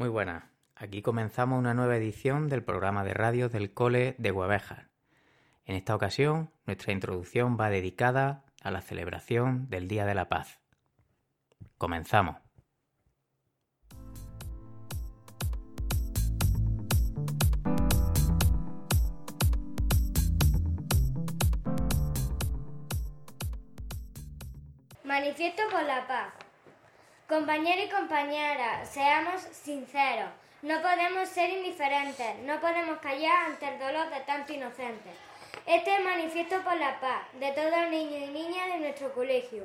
Muy buenas. Aquí comenzamos una nueva edición del programa de radio del Cole de Huevejas. En esta ocasión, nuestra introducción va dedicada a la celebración del Día de la Paz. Comenzamos. Manifiesto por la paz. Compañeros y compañeras, seamos sinceros. No podemos ser indiferentes, no podemos callar ante el dolor de tantos inocentes. Este es el manifiesto por la paz de todos los niños y niñas de nuestro colegio.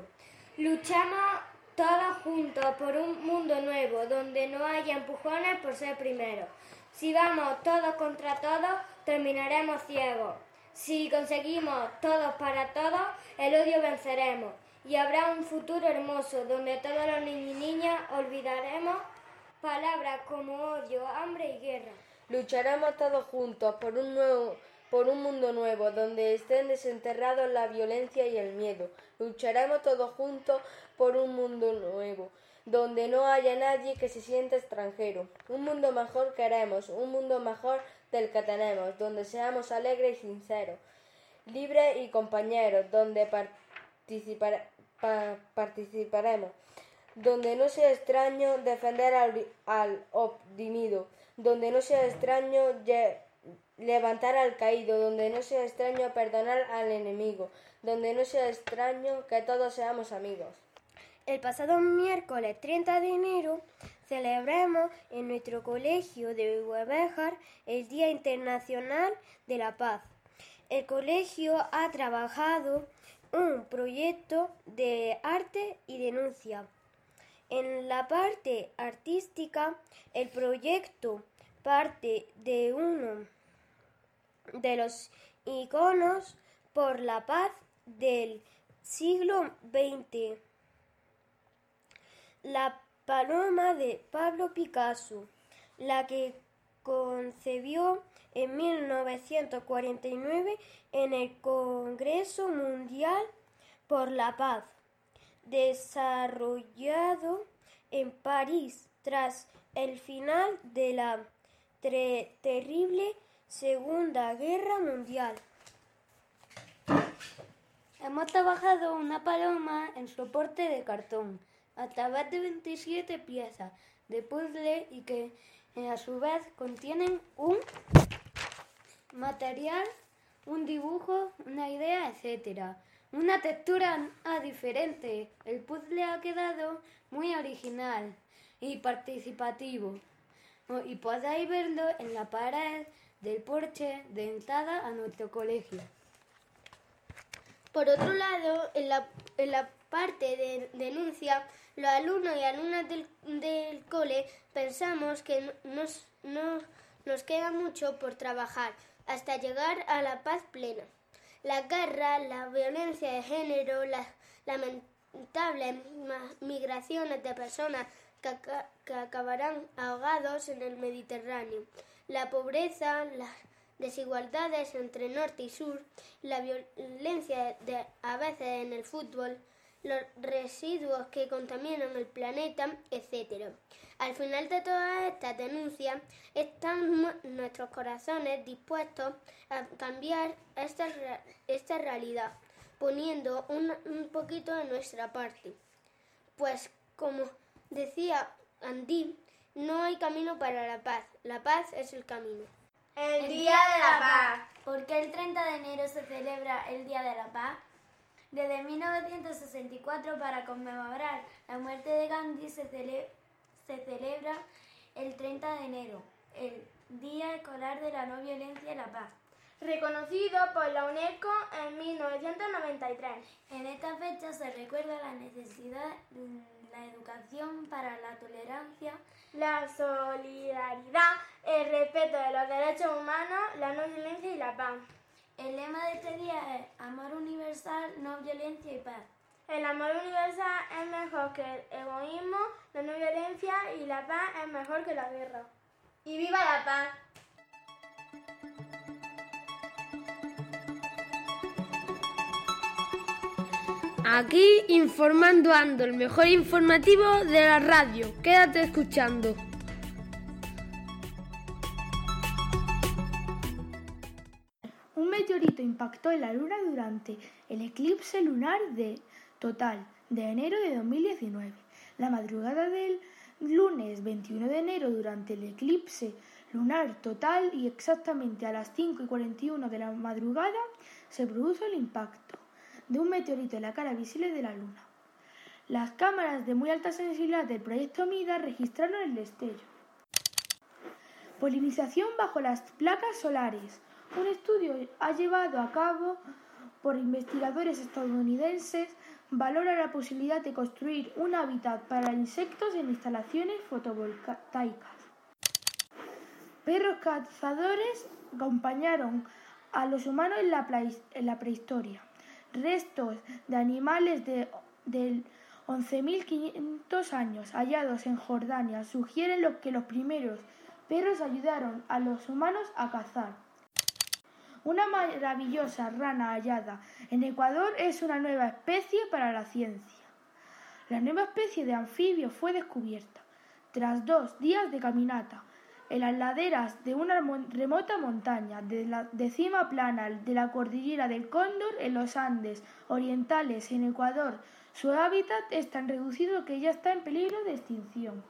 Luchamos todos juntos por un mundo nuevo, donde no haya empujones por ser primero. Si vamos todos contra todos, terminaremos ciegos. Si conseguimos todos para todos, el odio venceremos. Y habrá un futuro hermoso, donde todos los niños y niñas olvidaremos palabras como odio, hambre y guerra. Lucharemos todos juntos por un nuevo por un mundo nuevo, donde estén desenterrados la violencia y el miedo. Lucharemos todos juntos por un mundo nuevo, donde no haya nadie que se sienta extranjero. Un mundo mejor queremos, un mundo mejor del que tenemos, donde seamos alegres y sinceros, libres y compañeros, donde participaremos, donde no sea extraño defender al, al oprimido, donde no sea extraño levantar al caído, donde no sea extraño perdonar al enemigo, donde no sea extraño que todos seamos amigos. El pasado miércoles 30 de enero celebramos en nuestro colegio de Huevejar el Día Internacional de la Paz. El colegio ha trabajado un proyecto de arte y denuncia. En la parte artística, el proyecto parte de uno de los iconos por la paz del siglo XX. La paloma de Pablo Picasso, la que concebió en 1949 en el Congreso Mundial por la Paz, desarrollado en París tras el final de la terrible Segunda Guerra Mundial. Hemos trabajado una paloma en soporte de cartón a través de 27 piezas de puzzle y que a su vez contienen un material, un dibujo, una idea, etc. Una textura diferente. El puzzle ha quedado muy original y participativo. Y podéis verlo en la pared del porche de entrada a nuestro colegio. Por otro lado, en la, en la parte de denuncia, los alumnos y alumnas del, del cole pensamos que nos, no, nos queda mucho por trabajar hasta llegar a la paz plena. La guerra, la violencia de género, las lamentables migraciones de personas que, que acabarán ahogados en el Mediterráneo, la pobreza, las desigualdades entre norte y sur, la violencia de, a veces en el fútbol, los residuos que contaminan el planeta, etc. Al final de todas estas denuncias están nuestros corazones dispuestos a cambiar esta, esta realidad, poniendo un, un poquito de nuestra parte. Pues como decía Andy, no hay camino para la paz, la paz es el camino. El Día de la Paz. ¿Por qué el 30 de enero se celebra el Día de la Paz? Desde 1964, para conmemorar la muerte de Gandhi, se, cele se celebra el 30 de enero, el Día Escolar de la No Violencia y la Paz. Reconocido por la UNESCO en 1993. En esta fecha se recuerda la necesidad la educación para la tolerancia, la solidaridad, el respeto de los derechos humanos, la no violencia y la paz. El lema de este día es Amor universal, no violencia y paz. El amor universal es mejor que el egoísmo, la no violencia y la paz es mejor que la guerra. ¡Y viva la paz! Aquí informando ando, el mejor informativo de la radio. Quédate escuchando. Un meteorito impactó en la luna durante el eclipse lunar de total de enero de 2019. La madrugada del lunes 21 de enero, durante el eclipse lunar total y exactamente a las 5 y 41 de la madrugada, se produjo el impacto de un meteorito en la cara visible de la Luna. Las cámaras de muy alta sensibilidad del proyecto MIDA registraron el destello. Polinización bajo las placas solares. Un estudio ha llevado a cabo por investigadores estadounidenses valora la posibilidad de construir un hábitat para insectos en instalaciones fotovoltaicas. Perros cazadores acompañaron a los humanos en la, prehistoria. Restos de animales de, de 11.500 años hallados en Jordania sugieren que los primeros perros ayudaron a los humanos a cazar. Una maravillosa rana hallada en Ecuador es una nueva especie para la ciencia. La nueva especie de anfibio fue descubierta tras dos días de caminata en las laderas de una remota montaña de la cima plana de la cordillera del Cóndor en los Andes orientales en Ecuador. Su hábitat es tan reducido que ya está en peligro de extinción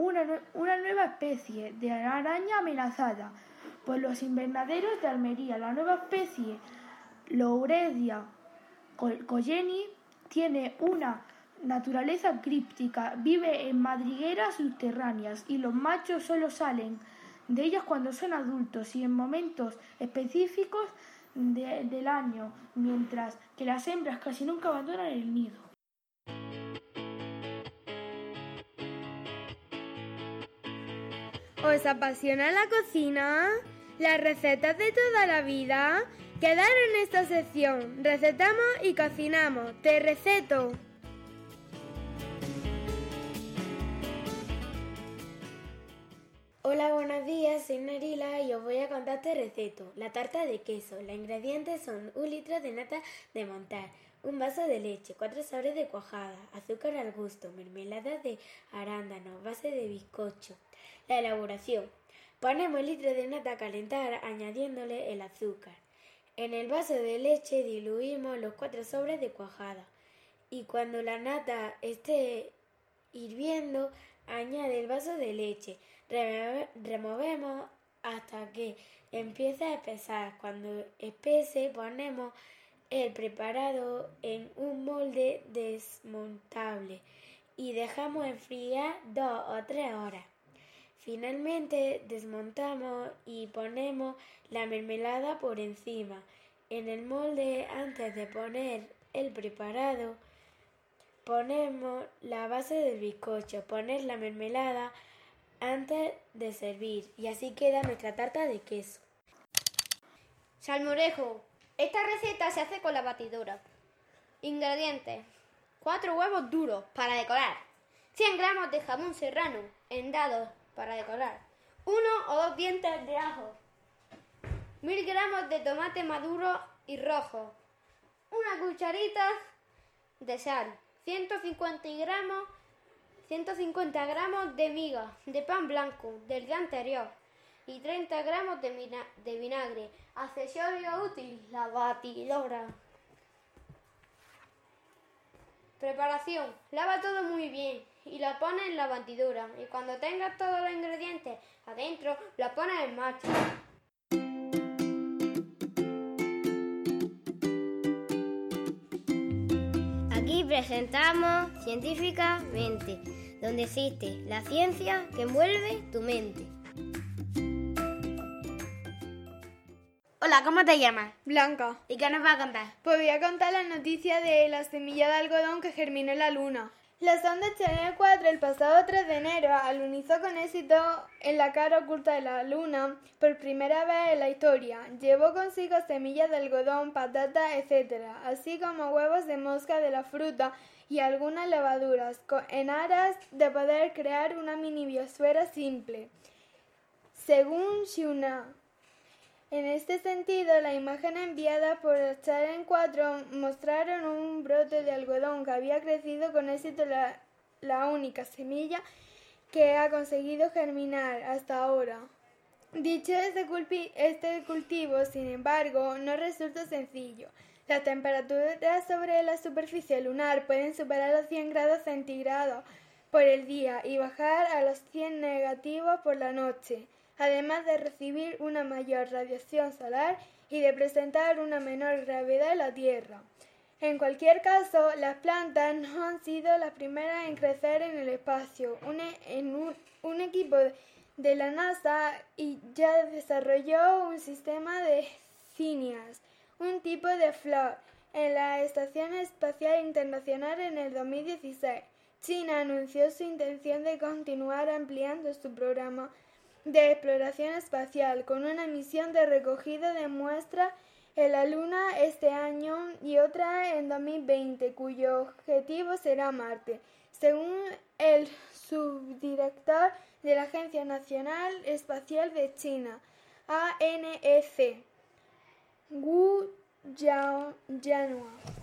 una, nueva especie de araña amenazada por los invernaderos de Almería. La nueva especie, Louredia colleni, tiene una naturaleza críptica, vive en madrigueras subterráneas y los machos solo salen de ellas cuando son adultos y en momentos específicos del año, mientras que las hembras casi nunca abandonan el nido. ¿Os apasiona la cocina? ¿Las recetas de toda la vida? Quedar en esta sección. Recetamos y cocinamos. Te receto. Hola, buenos días, soy Narila y os voy a contar este receto. La tarta de queso. Los ingredientes son un litro de nata de montar, un vaso de leche, cuatro sobres de cuajada, azúcar al gusto, mermelada de arándano, base de bizcocho. La elaboración. Ponemos el litro de nata a calentar añadiéndole el azúcar. En el vaso de leche diluimos los cuatro sobres de cuajada. Y cuando la nata esté hirviendo, añade el vaso de leche. Removemos hasta que empiece a espesar. Cuando espese, ponemos el preparado en un molde desmontable y dejamos enfriar dos o tres horas. Finalmente desmontamos y ponemos la mermelada por encima. En el molde antes de poner el preparado ponemos la base del bizcocho, poner la mermelada antes de servir y así queda nuestra tarta de queso. Salmorejo. Esta receta se hace con la batidora. Ingredientes. 4 huevos duros para decorar. 100 gramos de jamón serrano en dados para decorar. Uno o dos dientes de ajo. Mil gramos de tomate maduro y rojo. Una cucharita de sal. 150 gramos, 150 gramos de miga de pan blanco del día anterior y 30 gramos de, vinagre. Accesorio útil, la batidora. Preparación. Lava todo muy bien y la pones en la batidora y cuando tengas todos los ingredientes adentro, la pones en marcha. Aquí presentamos científicamente, donde existe la ciencia que envuelve tu mente. Hola, ¿cómo te llamas? Blanca. ¿Y qué nos va a contar? Pues voy a contar la noticia de la semilla de algodón que germinó en la luna. La sonda Channel 4 el pasado 3 de enero alunizó con éxito en la cara oculta de la Luna por primera vez en la historia. Llevó consigo semillas de algodón, patatas, etc., así como huevos de mosca de la fruta y algunas levaduras, en aras de poder crear una mini biosfera simple. Según Shuna, en este sentido, la imagen enviada por Channel 4 mostraron un brote de algodón que había crecido con éxito la, única semilla que ha conseguido germinar hasta ahora. Dicho este, este cultivo, sin embargo, no resulta sencillo. Las temperaturas sobre la superficie lunar pueden superar los 100 grados centígrados por el día y bajar a los 100 negativos por la noche, además de recibir una mayor radiación solar y de presentar una menor gravedad en la Tierra. En cualquier caso, las plantas no han sido las primeras en crecer en el espacio. Un, en un, equipo de la NASA ya desarrolló un sistema de cinias, un tipo de flor, en la Estación Espacial Internacional en el 2016. China anunció su intención de continuar ampliando su programa de exploración espacial con una misión de recogida de muestras en la Luna este año y otra en 2020, cuyo objetivo será Marte. Según el subdirector de la Agencia Nacional Espacial de China, ANEC, Wu Jianhua.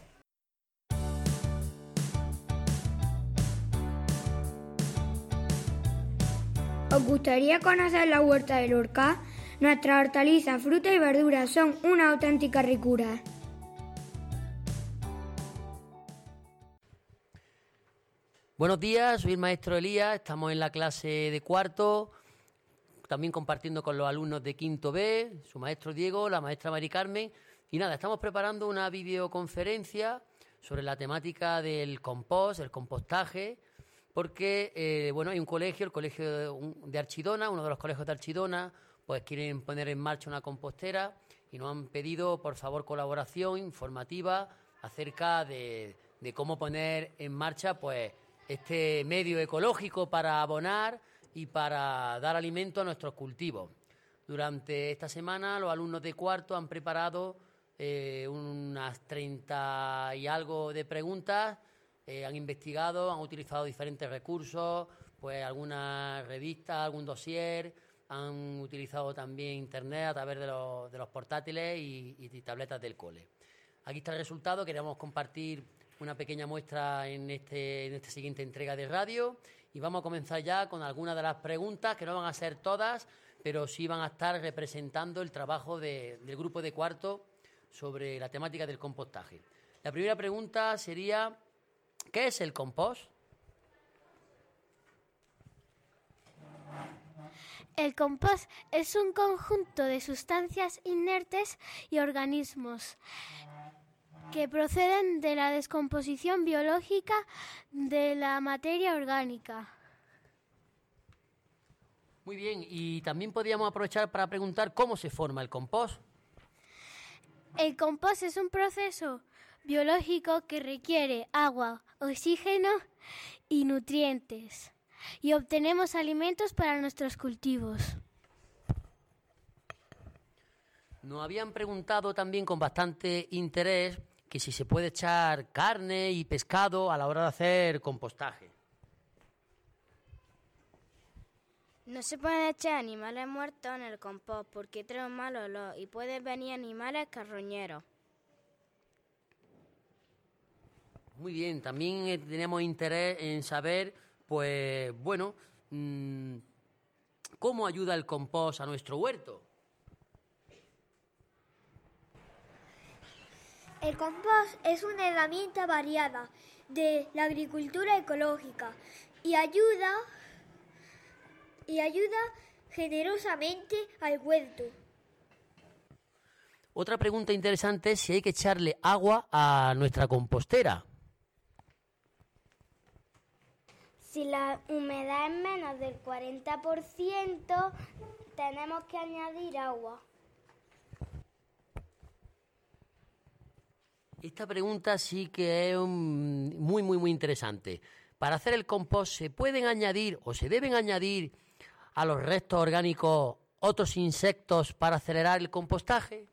¿Os gustaría conocer la huerta del Orca? Nuestras hortalizas, frutas y verduras son una auténtica ricura. Buenos días, soy el maestro Elías, estamos en la clase de cuarto, también compartiendo con los alumnos de quinto B, su maestro Diego, la maestra Mari Carmen, y nada, estamos preparando una videoconferencia sobre la temática del compost, el compostaje, porque eh, bueno, hay un colegio, el colegio de Archidona, uno de los colegios de Archidona, pues quieren poner en marcha una compostera y nos han pedido, por favor, colaboración informativa acerca de, cómo poner en marcha, pues, este medio ecológico para abonar y para dar alimento a nuestros cultivos. Durante esta semana los alumnos de cuarto han preparado eh, unas 30 y algo de preguntas, eh, han investigado, han utilizado diferentes recursos, pues algunas revistas, algún dossier, han utilizado también Internet a través de los, portátiles y, tabletas del cole. Aquí está el resultado, queríamos compartir una pequeña muestra este, en esta siguiente entrega de radio y vamos a comenzar ya con algunas de las preguntas, que no van a ser todas, pero sí van a estar representando el trabajo del grupo de cuarto sobre la temática del compostaje. La primera pregunta sería, ¿qué es el compost? El compost es un conjunto de sustancias inertes y organismos que proceden de la descomposición biológica de la materia orgánica. Muy bien, y también podríamos aprovechar para preguntar cómo se forma el compost. El compost es un proceso biológico que requiere agua, oxígeno y nutrientes y obtenemos alimentos para nuestros cultivos. Nos habían preguntado también con bastante interés que si se puede echar carne y pescado a la hora de hacer compostaje. No se pueden echar animales muertos en el compost porque trae un mal olor y pueden venir animales carroñeros. Muy bien, también eh, tenemos interés en saber pues bueno, mm, ¿cómo ayuda el compost a nuestro huerto? El compost es una herramienta variada de la agricultura ecológica y ayuda y ayuda generosamente al huerto. Otra pregunta interesante es si hay que echarle agua a nuestra compostera. Si la humedad es menos del 40%, tenemos que añadir agua. Esta pregunta sí que es muy, muy, muy interesante. Para hacer el compost, ¿se pueden añadir o se deben añadir a los restos orgánicos otros insectos para acelerar el compostaje?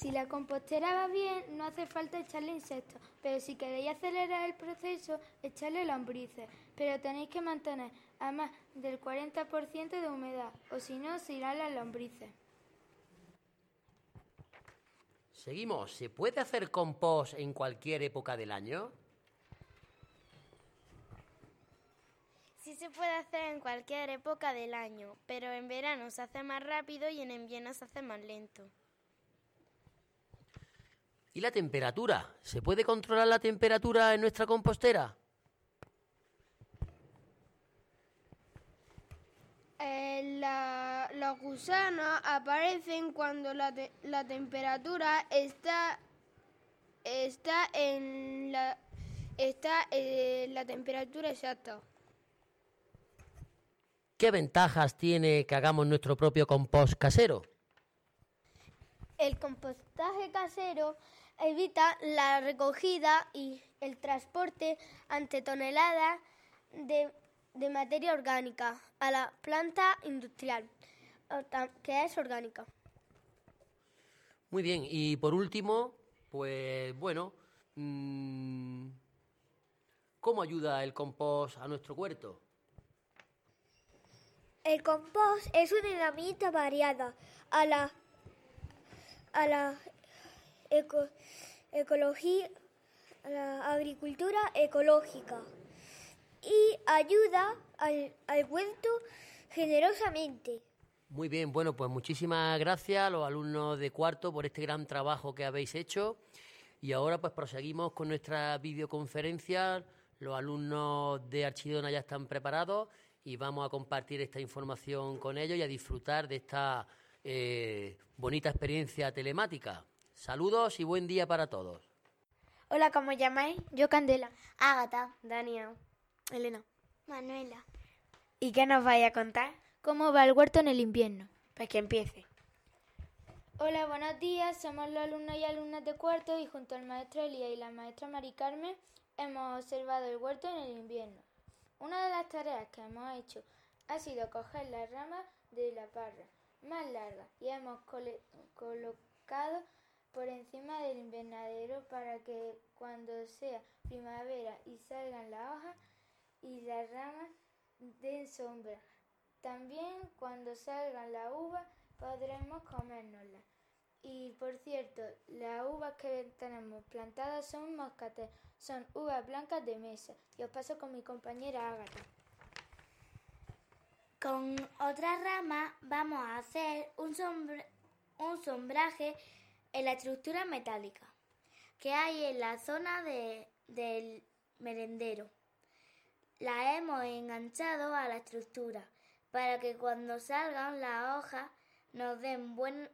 Si la compostera va bien, no hace falta echarle insectos, pero si queréis acelerar el proceso, echarle lombrices. Pero tenéis que mantener a más del 40% de humedad, o si no, se irán las lombrices. Seguimos. ¿Se puede hacer compost en cualquier época del año? Así se puede hacer en cualquier época del año, pero en verano se hace más rápido y en invierno se hace más lento. ¿Y la temperatura? ¿Se puede controlar la temperatura en nuestra compostera? Eh, la- los gusanos aparecen cuando la, te- la temperatura está, está en la, está en la temperatura exacta. ¿Qué ventajas tiene que hagamos nuestro propio compost casero? El compostaje casero evita la recogida y el transporte ante toneladas de, de materia orgánica a la planta industrial, que es orgánica. Muy bien, y por último, pues bueno, mm, ¿cómo ayuda el compost a nuestro huerto? El compost es una herramienta variada a la, a la eco- ecología, la agricultura ecológica y ayuda al, al huerto generosamente. Muy bien, bueno, pues muchísimas gracias a los alumnos de cuarto por este gran trabajo que habéis hecho. Y ahora pues proseguimos con nuestra videoconferencia. Los alumnos de Archidona ya están preparados y vamos a compartir esta información con ellos y a disfrutar de esta eh, bonita experiencia telemática. Saludos y buen día para todos. Hola, ¿cómo llamáis? Yo Candela. Ágata. Dania. Elena. Manuela. ¿Y qué nos vais a contar? ¿Cómo va el huerto en el invierno? Pues que empiece. Hola, buenos días. Somos los alumnos y alumnas de cuarto y junto al maestro Elías y la maestra Mari Carmen hemos observado el huerto en el invierno. Una de las tareas que hemos hecho ha sido coger las ramas de la parra más largas y hemos cole- colocado por encima del invernadero para que cuando sea primavera y salgan las hojas y las ramas den sombra. También cuando salgan las uvas podremos comérnoslas. Y por cierto, las uvas que tenemos plantadas son moscatel, son uvas blancas de mesa. Y os paso con mi compañera Ágata. Con otra rama vamos a hacer un, un sombraje en la estructura metálica que hay en la zona de- del merendero. La hemos enganchado a la estructura para que cuando salgan las hojas nos den buen-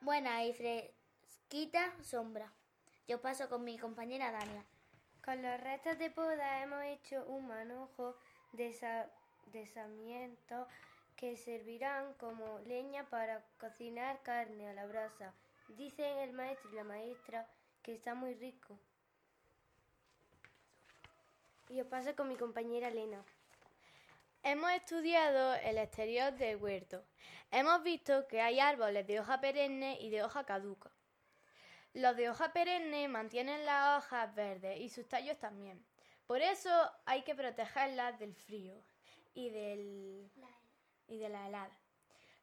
buena y fresquita sombra. Yo paso con mi compañera Dania. Con los restos de poda hemos hecho un manojo de, sa- de que servirán como leña para cocinar carne a la brasa. Dicen el maestro y la maestra que está muy rico. Y os paso con mi compañera Elena. Hemos estudiado el exterior del huerto. Hemos visto que hay árboles de hoja perenne y de hoja caduca. Los de hoja perenne mantienen las hojas verdes y sus tallos también. Por eso hay que protegerlas del frío y, del, y de la helada.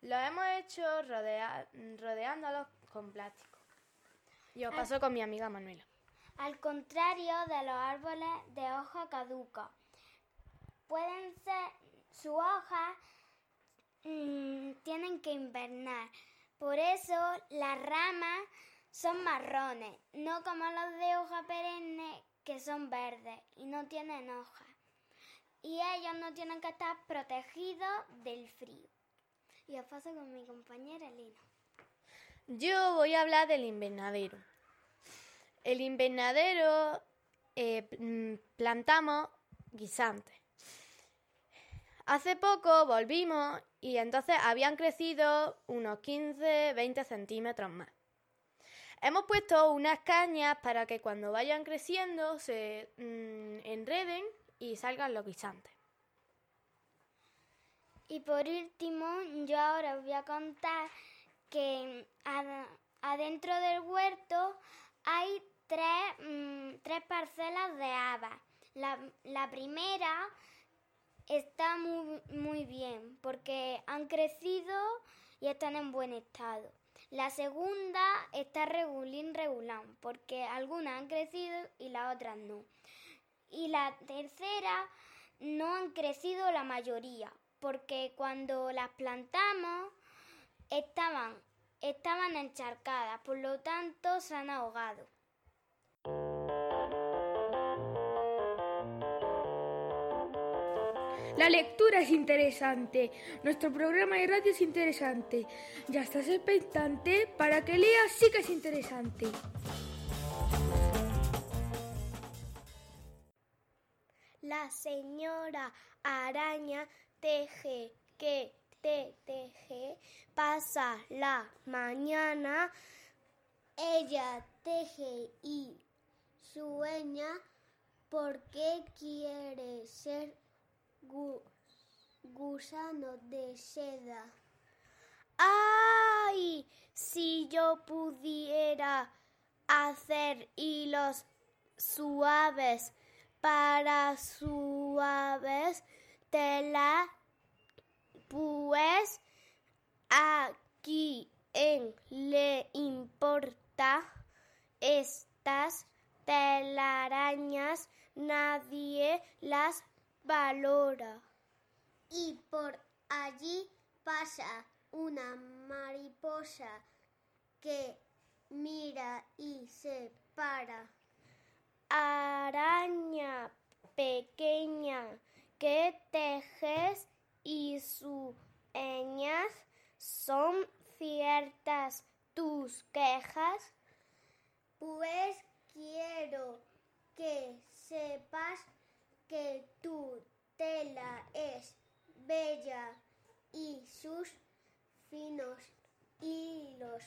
Lo hemos hecho rodea- rodeándolos con plástico. Y os paso con mi amiga Manuela. Al contrario de los árboles de hoja caduca, pueden ser sus hojas mm, tienen que invernar. Por eso las ramas son marrones, no como los de hoja perenne que son verdes y no tienen hojas. Y ellos no tienen que estar protegidos del frío. Y os paso con mi compañera Elena. Yo voy a hablar del invernadero. El invernadero eh, mm, plantamos guisantes. Hace poco volvimos y entonces habían crecido unos 15, 20 centímetros más. Hemos puesto unas cañas para que cuando vayan creciendo se mm, enreden y salgan los guisantes. Y por último, yo ahora os voy a contar que ad- adentro del huerto hay tres, mm, tres parcelas de habas. La, la primera está muy, muy bien porque han crecido y están en buen estado. La segunda está regulín regulán porque algunas han crecido y las otras no. Y la tercera no han crecido la mayoría, porque cuando las plantamos estaban, estaban encharcadas, por lo tanto se han ahogado. La lectura es interesante, nuestro programa de radio es interesante. Ya estás expectante para que leas, sí que es interesante. La señora araña teje que teje, pasa la mañana. Ella teje y sueña porque quiere ser gusano de seda. ¡Ay! Si yo pudiera hacer hilos suaves para suaves tela, pues aquí en le importa estas telarañas, nadie las valora. Y por allí pasa una mariposa que mira y se para. Araña pequeña que tejes y sueñas son ciertas tus quejas. Pues quiero que sepas que tu tela es bella y sus finos hilos.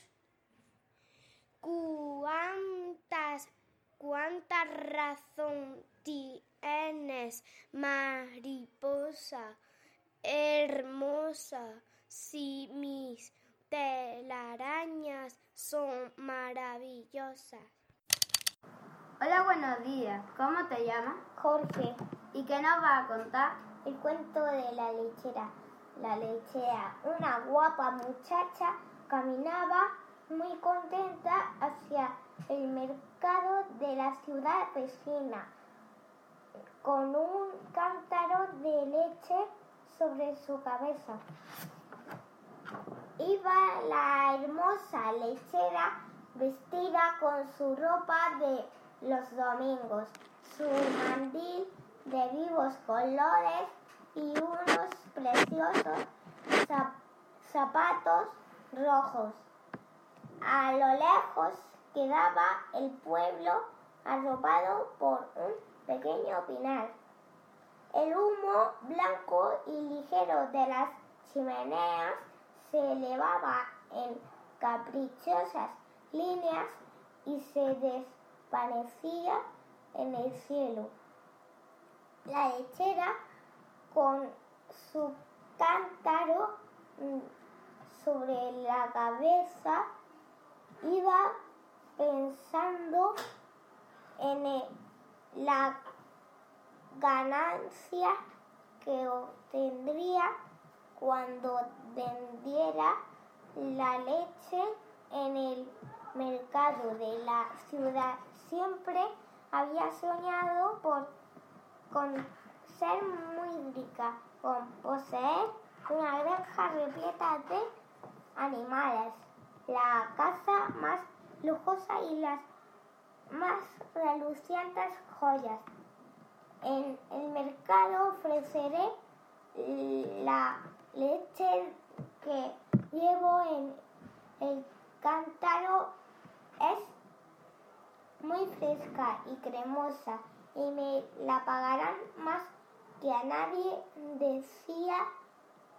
¿Cuántas, cuánta razón tienes, mariposa hermosa, si mis telarañas son maravillosas? Hola, buenos días. ¿Cómo te llamas? Jorge. ¿Y qué nos va a contar? El cuento de la lechera. La lechera, una guapa muchacha, caminaba muy contenta hacia el mercado de la ciudad vecina con un cántaro de leche sobre su cabeza. Iba la hermosa lechera vestida con su ropa de los domingos, su mandil de vivos colores y unos preciosos zapatos rojos. A lo lejos quedaba el pueblo arropado por un pequeño pinar. El humo blanco y ligero de las chimeneas se elevaba en caprichosas líneas y se desvanecía en el cielo. La lechera con su cántaro mm, sobre la cabeza iba pensando en la ganancia que obtendría cuando vendiera la leche en el mercado de la ciudad. Siempre había soñado por, con ser muy rica, con poseer una granja repleta de animales, la casa más lujosa y las más relucientes joyas. En el mercado ofreceré la leche que llevo en el cántaro. Es muy fresca y cremosa y me la pagarán más que a nadie decía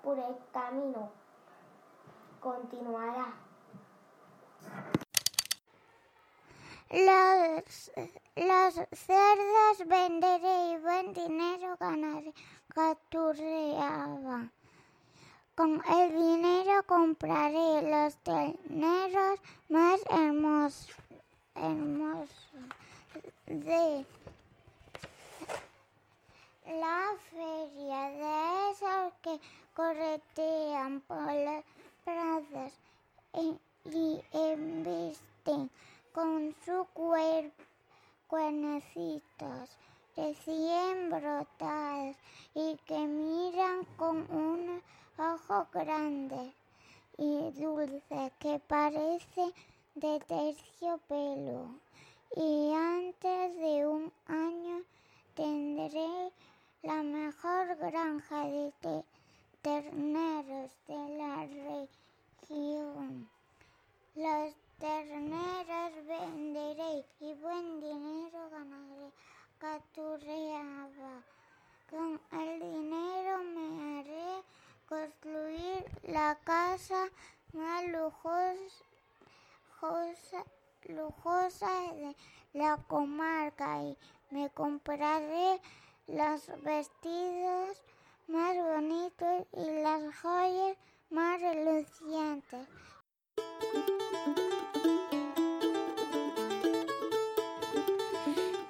por el camino. Continuará. Los, los cerdos venderé y buen dinero ganaré, capturaba. Con el dinero compraré los terneros más hermosos, de la feria de esos que corretean por las pradas y, y embisten con su cuerpo cuernecitos recién brotadas y que miran con un ojo grande y dulce que parece de terciopelo. Y antes de un año tendré la mejor granja de terneros de la región. Los terneros venderé y buen dinero ganaré. Caturreaba. Con el dinero me haré construir la casa más lujosa, lujosa de la comarca y me compraré los vestidos más bonitos y las joyas más relucientes.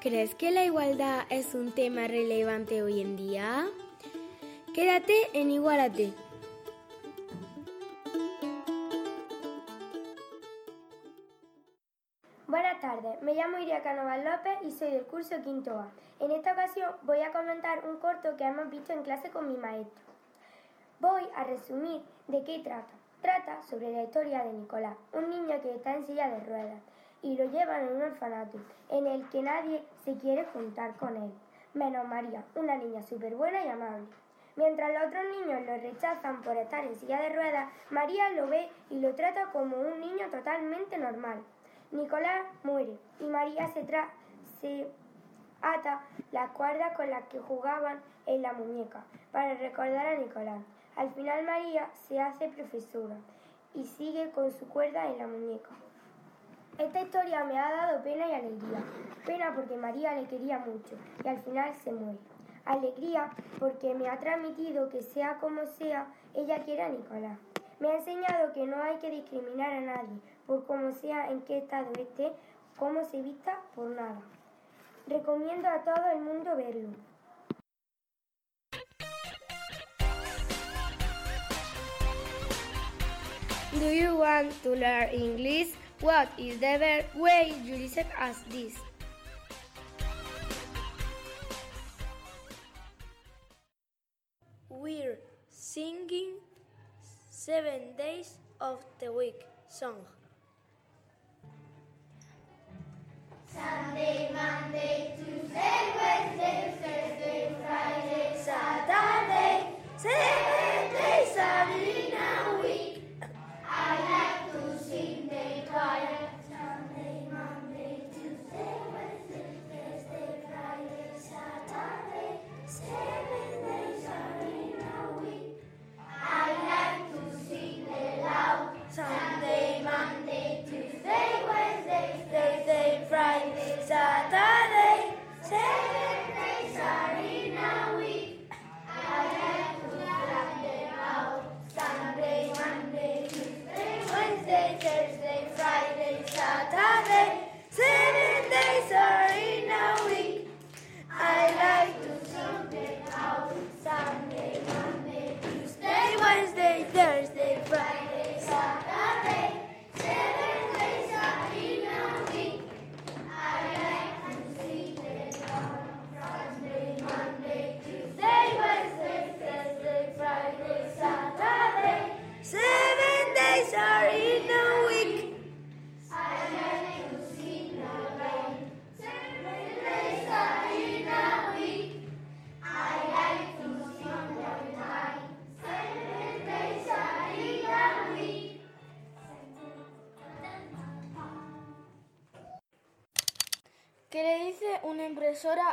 ¿Crees que la igualdad es un tema relevante hoy en día? Quédate en Igualate. Buenas tardes, me llamo Iria Canoval López y soy del curso Quinto A. En esta ocasión voy a comentar un corto que hemos visto en clase con mi maestro. Voy a resumir de qué trata. Trata sobre la historia de Nicolás, un niño que está en silla de ruedas y lo llevan en un orfanato en el que nadie se quiere juntar con él, menos María, una niña súper buena y amable. Mientras los otros niños lo rechazan por estar en silla de ruedas, María lo ve y lo trata como un niño totalmente normal. Nicolás muere y María se ata las cuerdas con las que jugaban en la muñeca para recordar a Nicolás. Al final María se hace profesora y sigue con su cuerda en la muñeca. Esta historia me ha dado pena y alegría. Pena porque María le quería mucho y al final se muere. Alegría porque me ha transmitido que sea como sea, ella quiere a Nicolás. Me ha enseñado que no hay que discriminar a nadie por cómo sea, en qué estado esté, cómo se vista, por nada. Recomiendo a todo el mundo verlo. Do you want to learn English? What is the best way you listen as this? We're singing seven days of the week song. Sunday, Monday, Tuesday, Wednesday, Thursday, Friday, Saturday, seven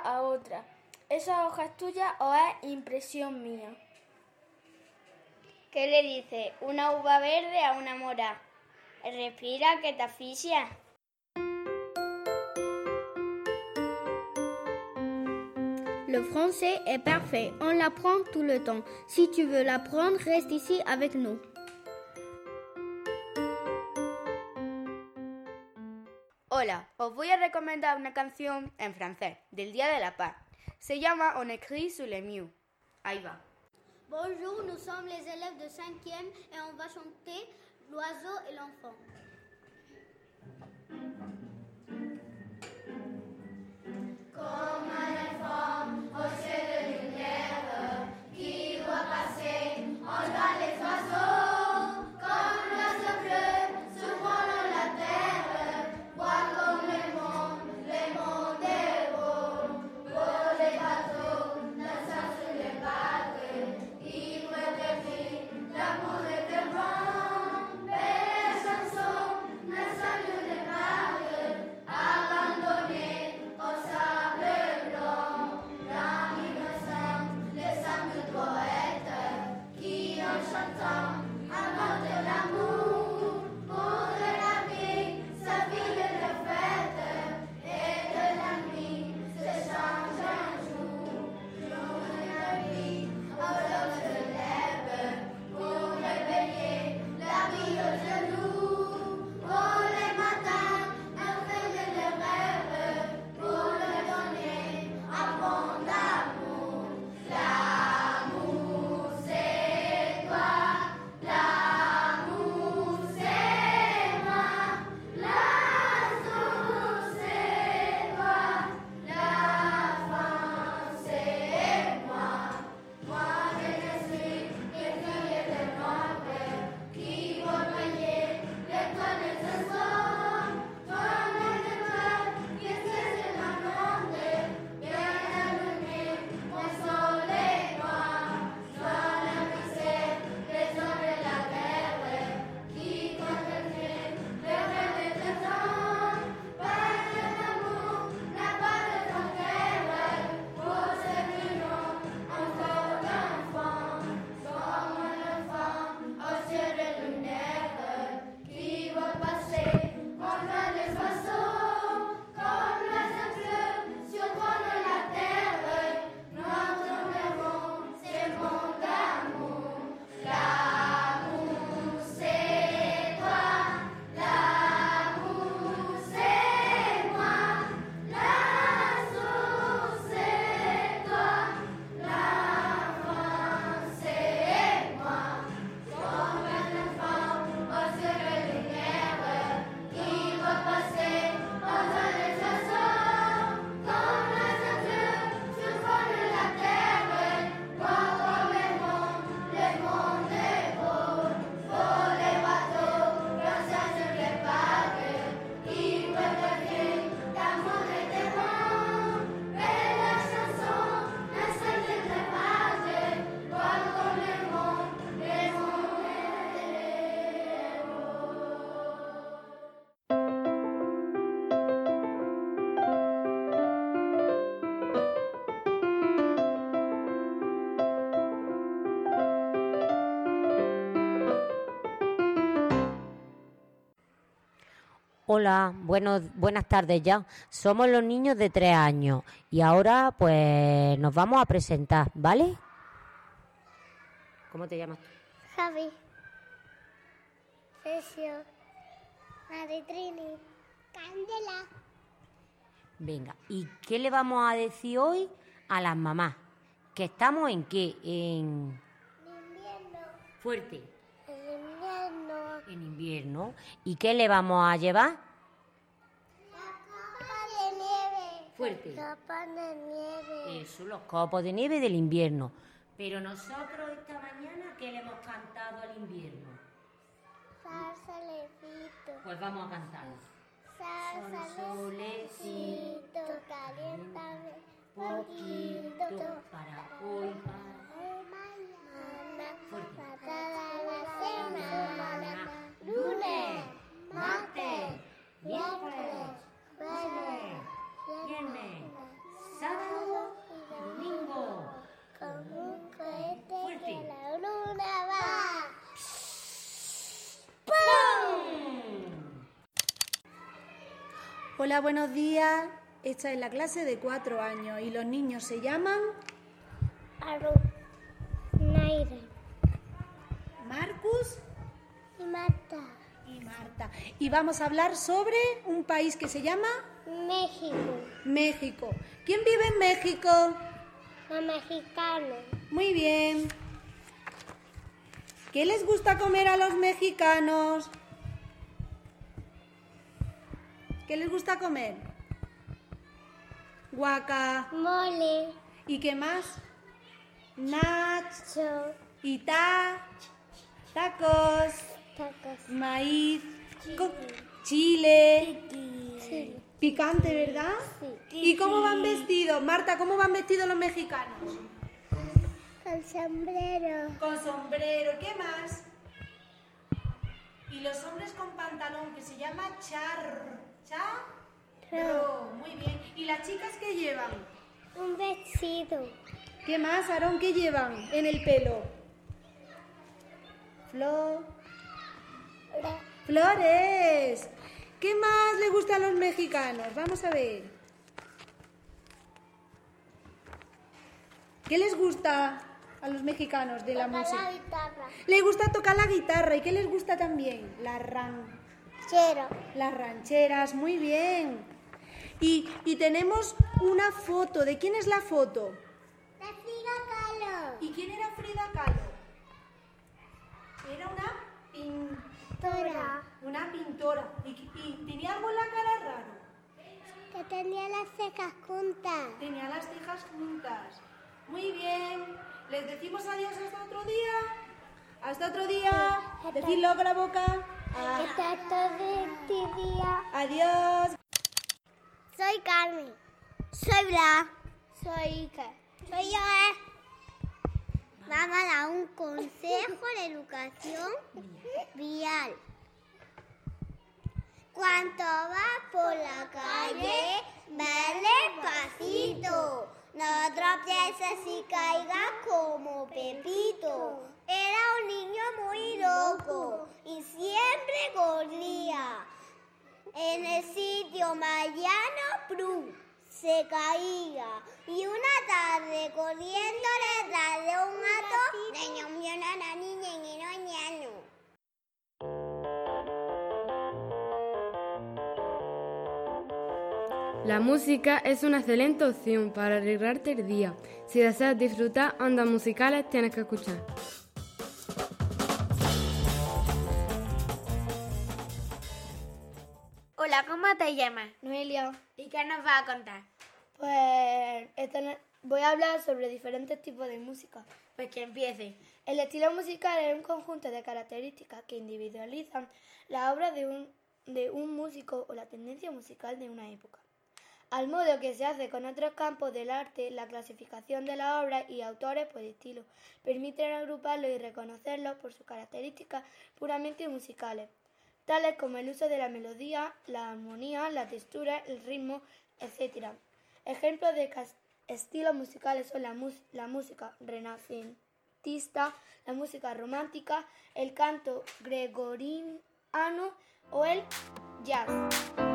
a otra? ¿Esa hoja es tuya o es impresión mía? ¿Qué le dice una uva verde a una mora? Respira que te asfixia. Le français est parfait, on l'apprend tout le temps. Si tu veux l'apprendre, reste ici avec nous. Os voy a recomendar una canción en francés del Día de la Paz. Se llama On écrit sous les murs. Ahí va. Bonjour, nous sommes les élèves de 5e et on va chanter L'oiseau et l'enfant. Hola, buenos, buenas tardes ya. Somos los niños de tres años y ahora pues nos vamos a presentar, ¿vale? ¿Cómo te llamas? Javi. Sergio. Maritrini. Candela. Venga, ¿y qué le vamos a decir hoy a las mamás? ¿Que estamos en qué? En Invierno. fuerte. En invierno. ¿Y qué le vamos a llevar? Copa de nieve. Fuerte. Copa de nieve. Eso, los copos de nieve del invierno. Pero nosotros esta mañana, ¿qué le hemos cantado al invierno? Salsa levito. Pues vamos a cantar. Salsa Sol, solecito. Caliéntame. Poquito para hoy, para Mañana. Fuerte. Miércoles. Jueves. viernes, sábado y domingo. Con un cohete Fuerte. que la luna va. Hola, buenos días. Esta es la clase de cuatro años y los niños se llaman Aru. Naira. Marcus Y Marta. Y Marta. Y vamos a hablar sobre un país que se llama México. México. ¿Quién vive en México? Los mexicanos. Muy bien. ¿Qué les gusta comer a los mexicanos? ¿Qué les gusta comer? Guaca. Mole. ¿Y qué más? Nacho. Y ta. Tacos. Maíz. Chile. Sí. Picante, ¿verdad? ¿Y cómo van vestidos? Marta, ¿cómo van vestidos los mexicanos? Con sombrero. Con sombrero, ¿qué más? Y los hombres con pantalón, que se llama char... Charro. Muy bien. ¿Y las chicas qué llevan? Un vestido. ¿Qué más, Aarón? ¿Qué llevan en el pelo? Flor. Flores. ¿Qué más le gusta a los mexicanos? Vamos a ver. ¿Qué les gusta a los mexicanos de la Tocar música? la guitarra. Le gusta tocar la guitarra. ¿Y qué les gusta también? La ranchera. Las rancheras, muy bien. Y, y tenemos una foto. ¿De quién es la foto? De Frida Kahlo. ¿Y quién era Frida Kahlo? Era una pintora. Una pintora. ¿Y, y tenía algo en la cara raro? Que tenía las cejas juntas. Tenía las cejas juntas. Muy bien. ¿Les decimos adiós hasta otro día? Hasta otro día. Decidlo con la boca. Hasta todo día. Adiós. Soy Carmen. Soy Bla. Soy Iker. Soy yo, ¿eh? Vamos a dar un consejo de educación vial. Cuando vas por la calle, ve despacito. No tropieces y caigas como Pepito. Era un niño muy loco y siempre corría. En el sitio Mayano Pru se caía y una tarde corriendo detrás de un gato de ñoñona na niña y ñoñano. La música es una excelente opción para alegrarte el día. Si deseas disfrutar ondas musicales, tienes que escuchar. Hola, ¿cómo te llamas? Noelia, ¿Y qué nos vas a contar? pues esta voy a hablar sobre diferentes tipos de música. Pues que empiece. El estilo musical es un conjunto de características que individualizan la obra de un, de un músico o la tendencia musical de una época. Al modo que se hace con otros campos del arte, la clasificación de las obras y autores por estilo permiten agruparlos y reconocerlos por sus características puramente musicales, tales como el uso de la melodía, la armonía, la textura, el ritmo, etc. Ejemplos de estilos musicales son la, la música renacentista, la música romántica, el canto gregoriano o el Jazz.